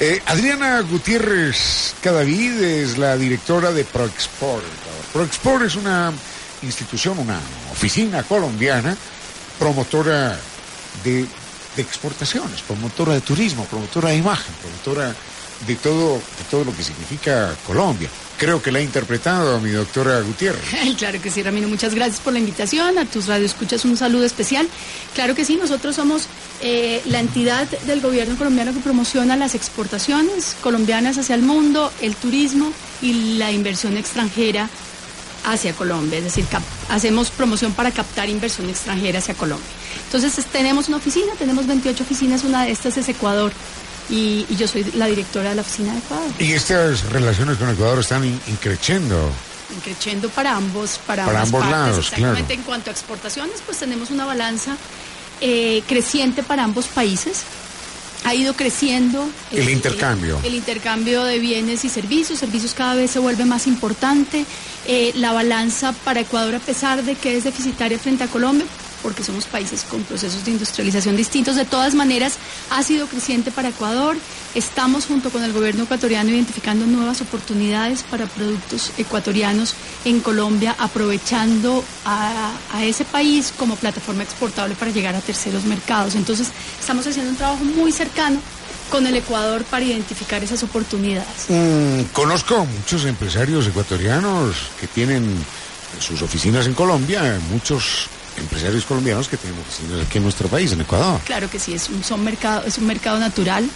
Eh, Adriana Gutiérrez Cadavid es la directora de ProExport. ProExport es una institución, una oficina colombiana promotora de, exportaciones, promotora de turismo, promotora de imagen, promotora de todo, de todo lo que significa Colombia. Creo que la ha interpretado mi doctora Gutiérrez. Claro que sí, Ramiro. Muchas gracias por la invitación. A tus radioescuchas un saludo especial. Claro que sí, nosotros somos eh, la entidad del gobierno colombiano que promociona las exportaciones colombianas hacia el mundo, el turismo y la inversión extranjera hacia Colombia. Es decir, hacemos promoción para captar inversión extranjera hacia Colombia. Entonces, tenemos una oficina, tenemos 28 oficinas, una de estas es Ecuador y, yo soy la directora de la oficina de Ecuador. Y estas relaciones con Ecuador están increciendo. Increciendo para ambos, para, para ambos partes. lados, Exactamente. claro. En cuanto a exportaciones, pues tenemos una balanza eh, creciente para ambos países. Ha ido creciendo el eh, intercambio. El, el, intercambio de bienes y servicios. Servicios cada vez se vuelve más importante. Eh, la balanza para Ecuador, a pesar de que es deficitaria frente a Colombia, porque somos países con procesos de industrialización distintos. De todas maneras, ha sido creciente para Ecuador. Estamos junto con el gobierno ecuatoriano identificando nuevas oportunidades para productos ecuatorianos en Colombia, aprovechando a, ese país como plataforma exportable para llegar a terceros mercados. Entonces, estamos haciendo un trabajo muy cercano con el Ecuador para identificar esas oportunidades. Mm, conozco muchos empresarios ecuatorianos que tienen sus oficinas en Colombia, muchos empresarios colombianos que oficinas aquí en nuestro país, en Ecuador. Claro que sí, es un, son mercado, es un mercado natural.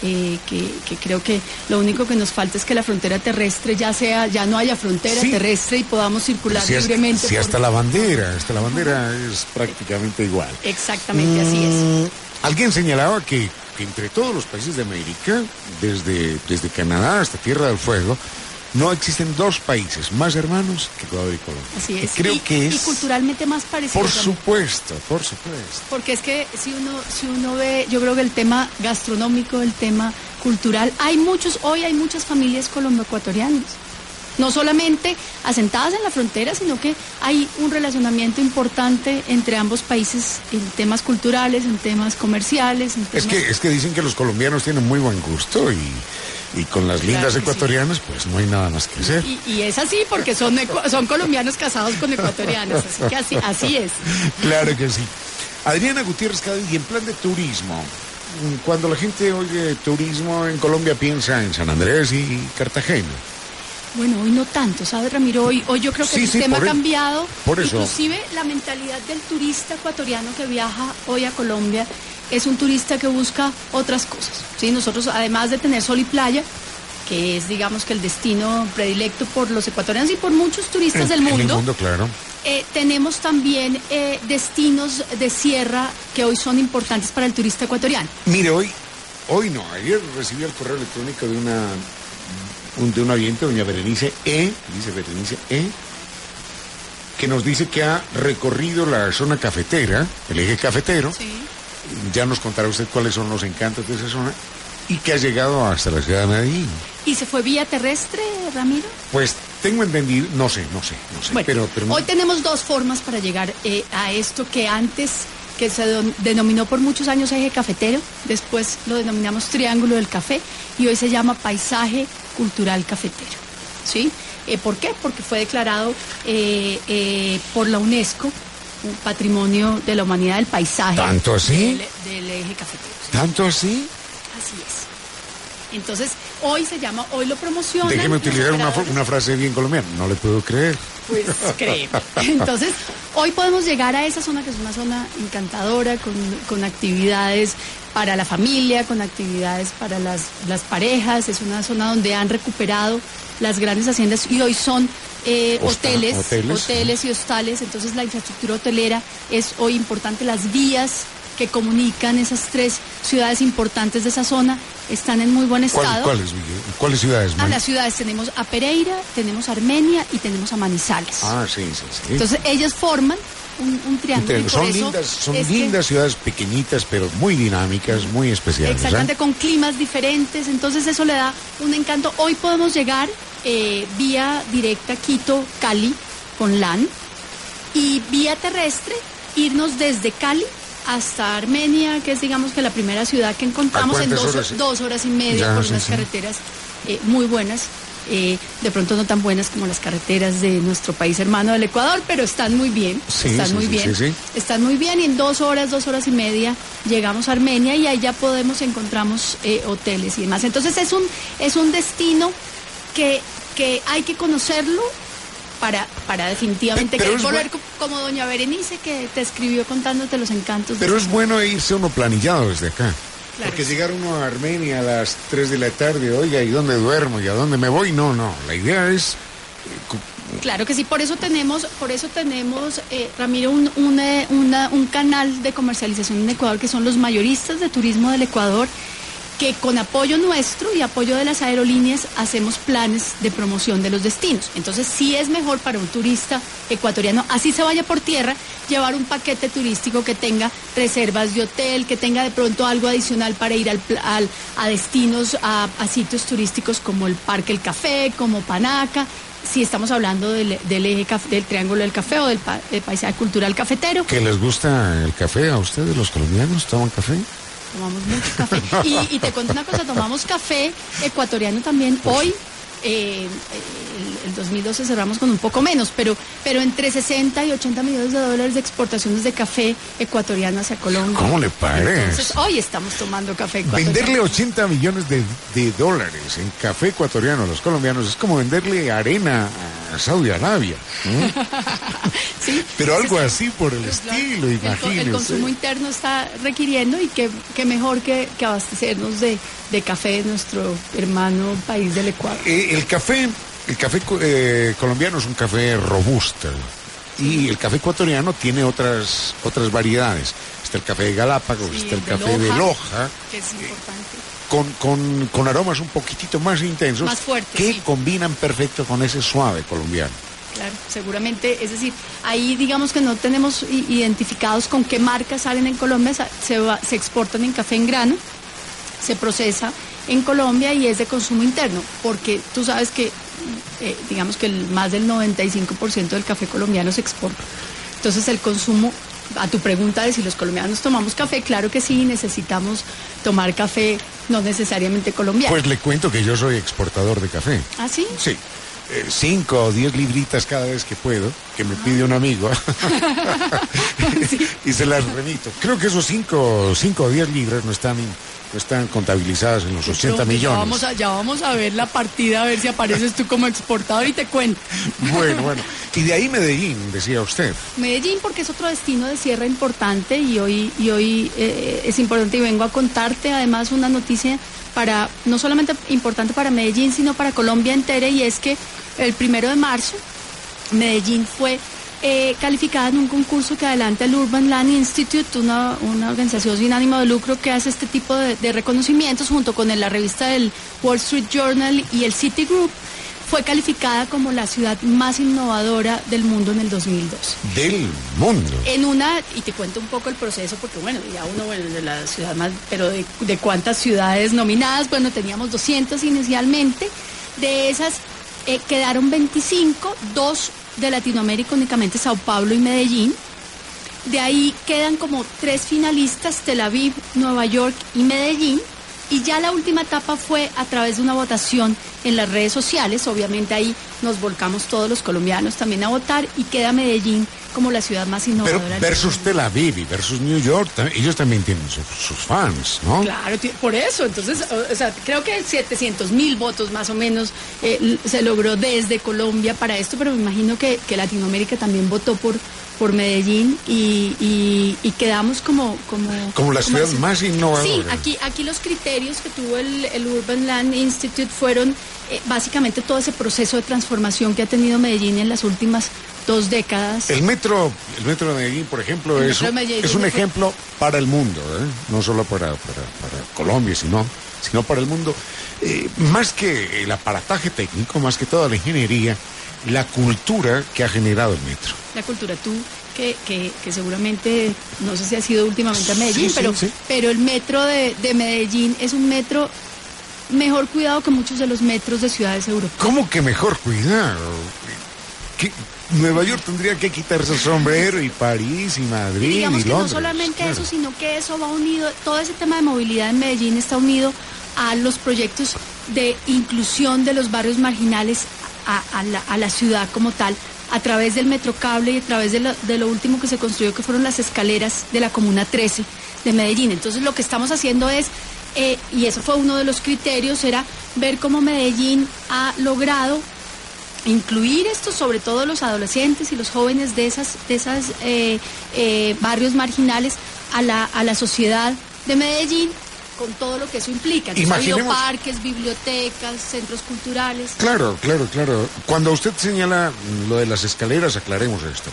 Eh, que, que, creo que lo único que nos falta es que la frontera terrestre ya sea, ya no haya frontera Sí. terrestre y podamos circular Si, libremente. si por- hasta la bandera, hasta la bandera es prácticamente igual. Exactamente, así es. Mm, Alguien señalaba que, que entre todos los países de América, desde, desde Canadá hasta Tierra del Fuego, no existen dos países más hermanos que Ecuador y Colombia. Así Y es. creo y, que y es... culturalmente más parecido. Por supuesto, por supuesto. Porque es que si uno, si uno ve, yo creo que el tema gastronómico, el tema cultural, hay muchos, hoy hay muchas familias colombo-ecuatorianas. No solamente asentadas en la frontera, sino que hay un relacionamiento importante entre ambos países en temas culturales, en temas comerciales, en Es temas... que, es que dicen que los colombianos tienen muy buen gusto y, y con las Claro lindas sí. ecuatorianas pues no hay nada más que hacer. Y, y es así porque son, son colombianos casados con ecuatorianos, así que así, así es. Claro que sí. Adriana Gutiérrez Cádiz, y en plan de turismo, cuando la gente oye turismo en Colombia piensa en San Andrés y Cartagena. Bueno, hoy no tanto, ¿sabes, Ramiro? Hoy, hoy yo creo que Sí, el sistema ha cambiado. por eso. Inclusive la mentalidad del turista ecuatoriano que viaja hoy a Colombia es un turista que busca otras cosas. ¿sí? Nosotros, además de tener sol y playa, que es, digamos, que el destino predilecto por los ecuatorianos y por muchos turistas En- del En el mundo, mundo, claro. eh, tenemos también eh, destinos de sierra que hoy son importantes para el turista ecuatoriano. Mire, hoy, hoy no, ayer recibí el correo electrónico de una un- de un oyente, doña Berenice E, dice Berenice E, que nos dice que ha recorrido la zona cafetera, el eje cafetero, ya nos contará usted cuáles son los encantos de esa zona, y que ha llegado hasta la ciudad de Medellín. ¿Y se fue vía terrestre, Ramiro? Pues tengo entendido, no sé, no sé, no sé, Bueno, pero, pero hoy tenemos dos formas para llegar eh, a esto que antes, que se denominó por muchos años eje cafetero, después lo denominamos triángulo del café y hoy se llama paisaje cultural cafetero. ¿Sí? Eh, ¿Por qué? Porque fue declarado eh, por la UNESCO un patrimonio de la humanidad del paisaje. ¿Tanto así? Del, del eje cafetero. ¿Tanto así? Así es. Entonces, hoy se llama, hoy lo promocionan. Déjeme utilizar una frase bien colombiana, no le puedo creer. Pues créeme. Entonces, hoy podemos llegar a esa zona que es una zona encantadora, con, con actividades para la familia, con actividades para las, las parejas. Es una zona donde han recuperado las grandes haciendas y hoy son eh, hoteles, hoteles y hostales. Entonces, la infraestructura hotelera es hoy importante. Las vías que comunican esas tres ciudades importantes de esa zona están en muy buen estado. ¿Cuáles, ¿Cuáles ciudades? A las ciudades tenemos a Pereira, tenemos a Armenia y tenemos a Manizales. Ah, sí, sí, sí. Entonces ellas forman un, triángulo. son lindas, son lindas ciudades pequeñitas, pero muy dinámicas, muy especiales. Exactamente, con climas diferentes, entonces eso le da un encanto. Hoy podemos llegar eh, vía directa Quito, Cali, con LAN, y vía terrestre irnos desde Cali hasta Armenia, que es digamos que la primera ciudad que encontramos en dos horas, y media por unas carreteras eh, muy buenas. Eh, de pronto no tan buenas como las carreteras de nuestro país hermano del Ecuador, pero están muy bien, están muy bien, están muy bien y en dos horas, dos horas y media llegamos a Armenia y ahí ya podemos encontramos eh, hoteles y demás. Entonces es un es un destino que que hay que conocerlo para, para definitivamente volver como doña Berenice que te escribió contándote los encantos. Pero es bueno irse uno planillado desde acá. Porque llegar uno a Armenia a las 3 de la tarde, oiga, ¿y dónde duermo? ¿Y a dónde me voy? No, no. La idea es eh, Claro que sí, por eso tenemos, por eso tenemos, eh, Ramiro, un, un canal de comercialización en Ecuador que son los mayoristas de turismo del Ecuador que con apoyo nuestro y apoyo de las aerolíneas hacemos planes de promoción de los destinos. Entonces sí es mejor para un turista ecuatoriano, así se vaya por tierra, llevar un paquete turístico que tenga reservas de hotel, que tenga de pronto algo adicional para ir al, a destinos, a, sitios turísticos como el Parque El Café, como Panaca, si estamos hablando del, eje del Triángulo del Café o del, del paisaje cultural cafetero. ¿Que les gusta el café a ustedes, los colombianos? ¿Toman café? Tomamos mucho café. Y, y, te cuento una cosa, tomamos café ecuatoriano también hoy eh, el, 2012 cerramos con un poco menos, pero, pero entre 60 y 80 millones de dólares de exportaciones de café ecuatoriano hacia Colombia. ¿Cómo le parece? Entonces, hoy estamos tomando café ecuatoriano. Venderle 80 millones de, dólares en café ecuatoriano a los colombianos es como venderle arena a Saudi Arabia. sí, pero algo así por el estilo, imagínese. El, consumo interno está requiriendo y que, mejor que, abastecernos de, de café de nuestro hermano país del Ecuador. Eh, el café, el café eh, colombiano es un café robusto y el café ecuatoriano tiene otras otras variedades. Está el café de Galápagos, está el café de Loja, que es importante. Con, con, aromas un poquitito más intensos más fuertes, que combinan perfecto con ese suave colombiano. Claro, seguramente, es decir, ahí digamos que no tenemos identificados con qué marcas salen en Colombia, se, se exportan en café en grano, se procesa en Colombia y es de consumo interno, porque tú sabes que, eh, digamos que el, más del 95% del café colombiano se exporta. Entonces el consumo, a tu pregunta de si los colombianos tomamos café, claro que sí, necesitamos tomar café no necesariamente colombiano. Pues le cuento que yo soy exportador de café. ¿Ah, sí? Sí. Eh, cinco o diez libritas cada vez que puedo, que me pide un amigo, y se las remito. Creo que esos cinco, cinco o diez libras no están están contabilizadas en los 80 millones. Ya vamos, a, ya vamos a ver la partida, a ver si apareces tú como exportador y te cuento. Bueno, bueno. Y de ahí Medellín, decía usted. Medellín porque es otro destino de cierre importante y hoy, y hoy eh, es importante y vengo a contarte además una noticia para, no solamente importante para Medellín, sino para Colombia entera y es que el primero de marzo Medellín fue eh, calificada en un concurso que adelanta el Urban Land Institute, una, organización sin ánimo de lucro que hace este tipo de, reconocimientos junto con la revista del Wall Street Journal y el Citigroup. Fue calificada como la ciudad más innovadora del mundo en el 2002. Del mundo. En una, y te cuento un poco el proceso, porque bueno, ya uno, bueno, de la ciudad más, pero de, de cuántas ciudades nominadas, bueno, teníamos 200 inicialmente. De esas eh, quedaron 25, dos de Latinoamérica únicamente Sao Paulo y Medellín. De ahí quedan como tres finalistas, Tel Aviv, Nueva York y Medellín. Y ya la última etapa fue a través de una votación en las redes sociales. Obviamente ahí nos volcamos todos los colombianos también a votar y queda Medellín como la ciudad más innovadora. Pero versus Tel Aviv y versus New York, ellos también tienen sus, fans, ¿no? Claro, por eso. Entonces, o sea, creo que 700 mil votos más o menos eh, se logró desde Colombia para esto, pero me imagino que, Latinoamérica también votó por por Medellín y, quedamos como como como la ciudad más innovadora. Sí, aquí aquí los criterios que tuvo el, el Urban Land Institute fueron eh, básicamente todo ese proceso de transformación que ha tenido Medellín en las últimas dos décadas. El metro, el metro de Medellín, por ejemplo, es, es un ejemplo para el mundo, ¿eh? no solo para, para, Colombia, sino, sino para el mundo. Eh, más que el aparataje técnico, más que toda la ingeniería, la cultura que ha generado el metro. La cultura, tú que, que, seguramente, no sé si ha sido últimamente a Medellín, pero, pero el metro de, de Medellín es un metro mejor cuidado que muchos de los metros de ciudades europeas. ¿Cómo que mejor cuidado? Nueva York tendría que quitarse el sombrero y París y Madrid y, digamos que No solamente eso, sino que eso va unido, todo ese tema de movilidad en Medellín está unido a los proyectos de inclusión de los barrios marginales a, la, ciudad como tal, a través del metrocable y a través de lo, de lo, último que se construyó, que fueron las escaleras de la Comuna 13 de Medellín. Entonces lo que estamos haciendo es, eh, y eso fue uno de los criterios, era ver cómo Medellín ha logrado incluir esto, sobre todo los adolescentes y los jóvenes de esas, de esas eh, eh, barrios marginales a la, a la sociedad de Medellín con todo lo que eso implica. Imaginemos... parques, bibliotecas, centros culturales. Claro, claro, claro. Cuando usted señala lo de las escaleras, aclaremos esto.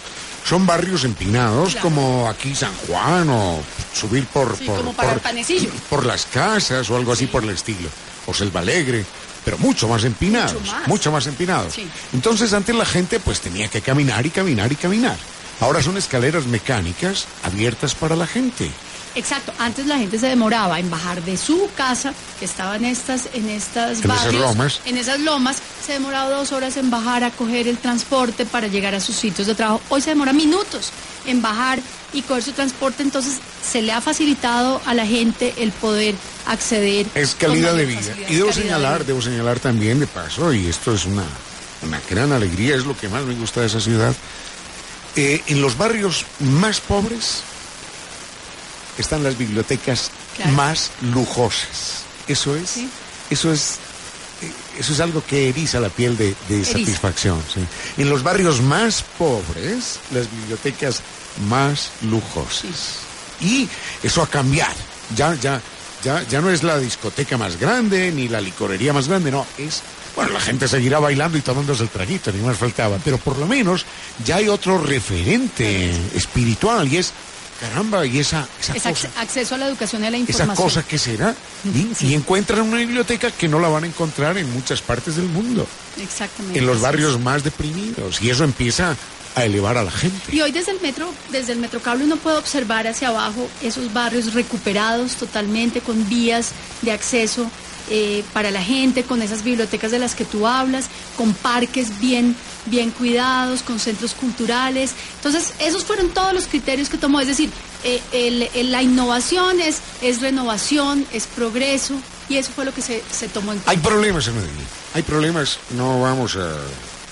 Son barrios empinados como aquí San Juan o subir por, por, por, las casas o algo así por el estilo. O Selva Alegre pero mucho más empinados, mucho más, empinados. Entonces antes la gente pues tenía que caminar y caminar y caminar. Ahora son escaleras mecánicas abiertas para la gente. Exacto, antes la gente se demoraba en bajar de su casa, que estaba en estas, en estas en esas lomas. en esas lomas, se demoraba dos horas en bajar a coger el transporte para llegar a sus sitios de trabajo. Hoy se demora minutos en bajar y coger su transporte, entonces se le ha facilitado a la gente el poder acceder. Es calidad de vida. Y debo señalar, debo señalar también de paso, y esto es una, una gran alegría, es lo que más me gusta de esa ciudad. Eh, en los barrios más pobres, están las bibliotecas más lujosas. Eso es, eso es, eh, eso es algo que eriza la piel de, satisfacción. En los barrios más pobres, las bibliotecas más lujosas. Y eso ha cambiado. Ya, ya, ya, ya no es la discoteca más grande ni la licorería más grande, no, es bueno, la gente seguirá bailando y tomándose el traguito, ni más faltaba, pero por lo menos ya hay otro referente espiritual y es caramba, y esa, esa cosa, acceso a la educación y a la información. Esa cosa que será. Y, encuentran una biblioteca que no la van a encontrar en muchas partes del mundo. Exactamente. En los barrios más deprimidos. Y eso empieza a elevar a la gente. Y hoy desde el metro, desde el metrocable uno puede observar hacia abajo esos barrios recuperados totalmente con vías de acceso eh, para la gente, con esas bibliotecas de las que tú hablas, con parques bien, bien cuidados, con centros culturales. Entonces, esos fueron todos los criterios que tomó. Es decir, eh, la innovación es, es renovación, es progreso, y eso fue lo que se, se tomó en cuenta. Hay problemas en Medellín, hay problemas, no vamos a,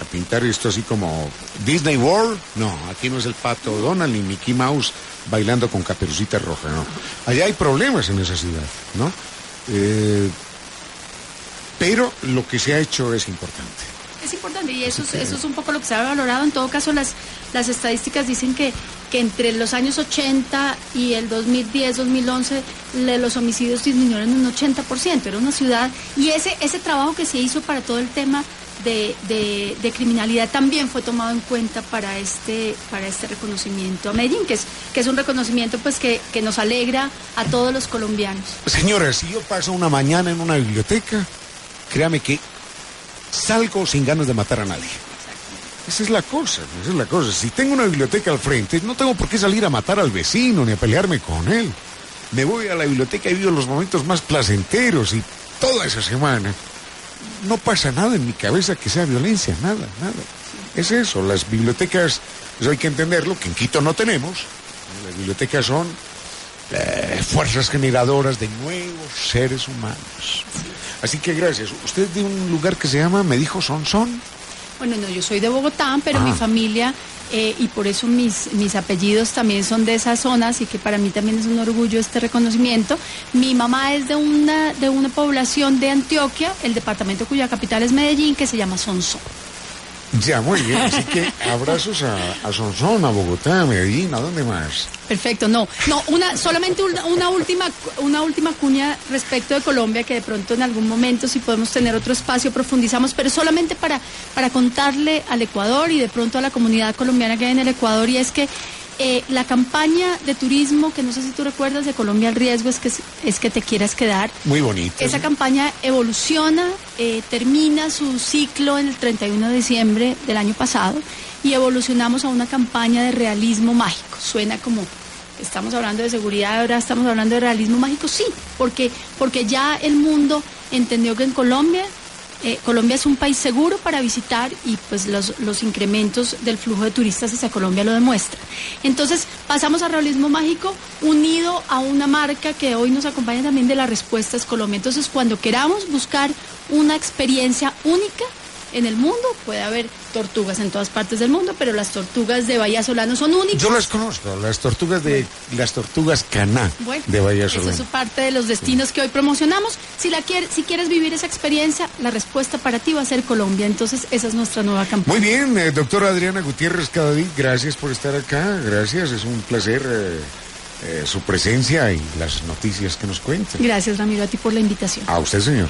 a, pintar esto así como Disney World, no, aquí no es el pato Donald ni Mickey Mouse bailando con caperucita roja, no. Allá hay problemas en esa ciudad, ¿no? Eh, pero lo que se ha hecho es importante. Es importante y eso, es, eso es un poco lo que se ha valorado. En todo caso, las, las estadísticas dicen que, que entre los años 80 y el 2010-2011 los homicidios disminuyeron un 80%. Era una ciudad y ese, ese trabajo que se hizo para todo el tema de, de, criminalidad también fue tomado en cuenta para este, para este reconocimiento a Medellín, que es, que es un reconocimiento pues que, que nos alegra a todos los colombianos. Señora, si yo paso una mañana en una biblioteca, créame que salgo sin ganas de matar a nadie. Esa es la cosa, esa es la cosa. Si tengo una biblioteca al frente, no tengo por qué salir a matar al vecino ni a pelearme con él. Me voy a la biblioteca y vivo los momentos más placenteros y toda esa semana no pasa nada en mi cabeza que sea violencia, nada, nada. Es eso, las bibliotecas, eso hay que entenderlo, que en Quito no tenemos. Las bibliotecas son eh, fuerzas generadoras de nuevos seres humanos. Así que gracias. Usted de un lugar que se llama, me dijo Sonsón. Bueno, no, yo soy de Bogotá, pero mi ah. familia, eh, y por eso mis, mis apellidos también son de esa zona, así que para mí también es un orgullo este reconocimiento. Mi mamá es de una, de una población de Antioquia, el departamento cuya capital es Medellín, que se llama Sonsón. Ya, muy bien. Así que abrazos a, a Sonsón, a Bogotá, a Medellín, ¿a dónde más? Perfecto, no, no, una, solamente una, una, última, una última cuña respecto de Colombia, que de pronto en algún momento, si podemos tener otro espacio, profundizamos, pero solamente para, para contarle al Ecuador y de pronto a la comunidad colombiana que hay en el Ecuador, y es que eh, la campaña de turismo, que no sé si tú recuerdas, de Colombia el riesgo es que, es que te quieras quedar. Muy bonito. Esa campaña evoluciona, eh, termina su ciclo en el 31 de diciembre del año pasado y evolucionamos a una campaña de realismo mágico. Suena como estamos hablando de seguridad, ahora estamos hablando de realismo mágico, sí, porque, porque ya el mundo entendió que en Colombia eh, Colombia es un país seguro para visitar y pues los, los, incrementos del flujo de turistas hacia Colombia lo demuestran. Entonces pasamos a realismo mágico unido a una marca que hoy nos acompaña también de la respuesta es Colombia. Entonces cuando queramos buscar una experiencia única, en el mundo. Puede haber tortugas en todas partes del mundo, pero las tortugas de Bahía Solano son únicas. Yo las conozco, las tortugas de las tortugas Caná de Bahía Solano. Esa es parte de los destinos que hoy promocionamos. Si la quiere, si quieres vivir esa experiencia, la respuesta para ti va a ser Colombia. Entonces, esa es nuestra nueva campaña. Muy bien, eh, doctora Adriana Gutiérrez Cadavid, gracias por estar acá. Gracias, es un placer. Eh, eh, su presencia y las noticias que nos cuentan. Gracias, Ramiro, a ti por la invitación. A usted, señor.